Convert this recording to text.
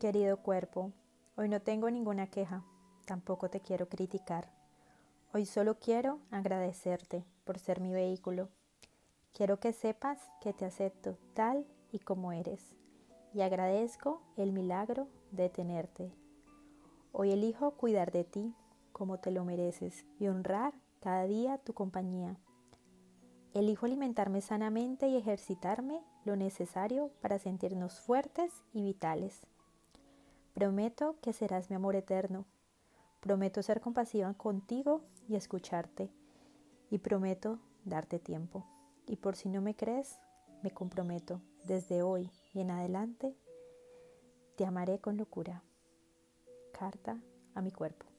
Querido cuerpo, hoy no tengo ninguna queja, tampoco te quiero criticar. Hoy solo quiero agradecerte por ser mi vehículo. Quiero que sepas que te acepto tal y como eres y agradezco el milagro de tenerte. Hoy elijo cuidar de ti como te lo mereces y honrar cada día tu compañía. Elijo alimentarme sanamente y ejercitarme lo necesario para sentirnos fuertes y vitales. Prometo que serás mi amor eterno. Prometo ser compasiva contigo y escucharte. Y prometo darte tiempo. Y por si no me crees, me comprometo desde hoy y en adelante, te amaré con locura. Carta a mi cuerpo.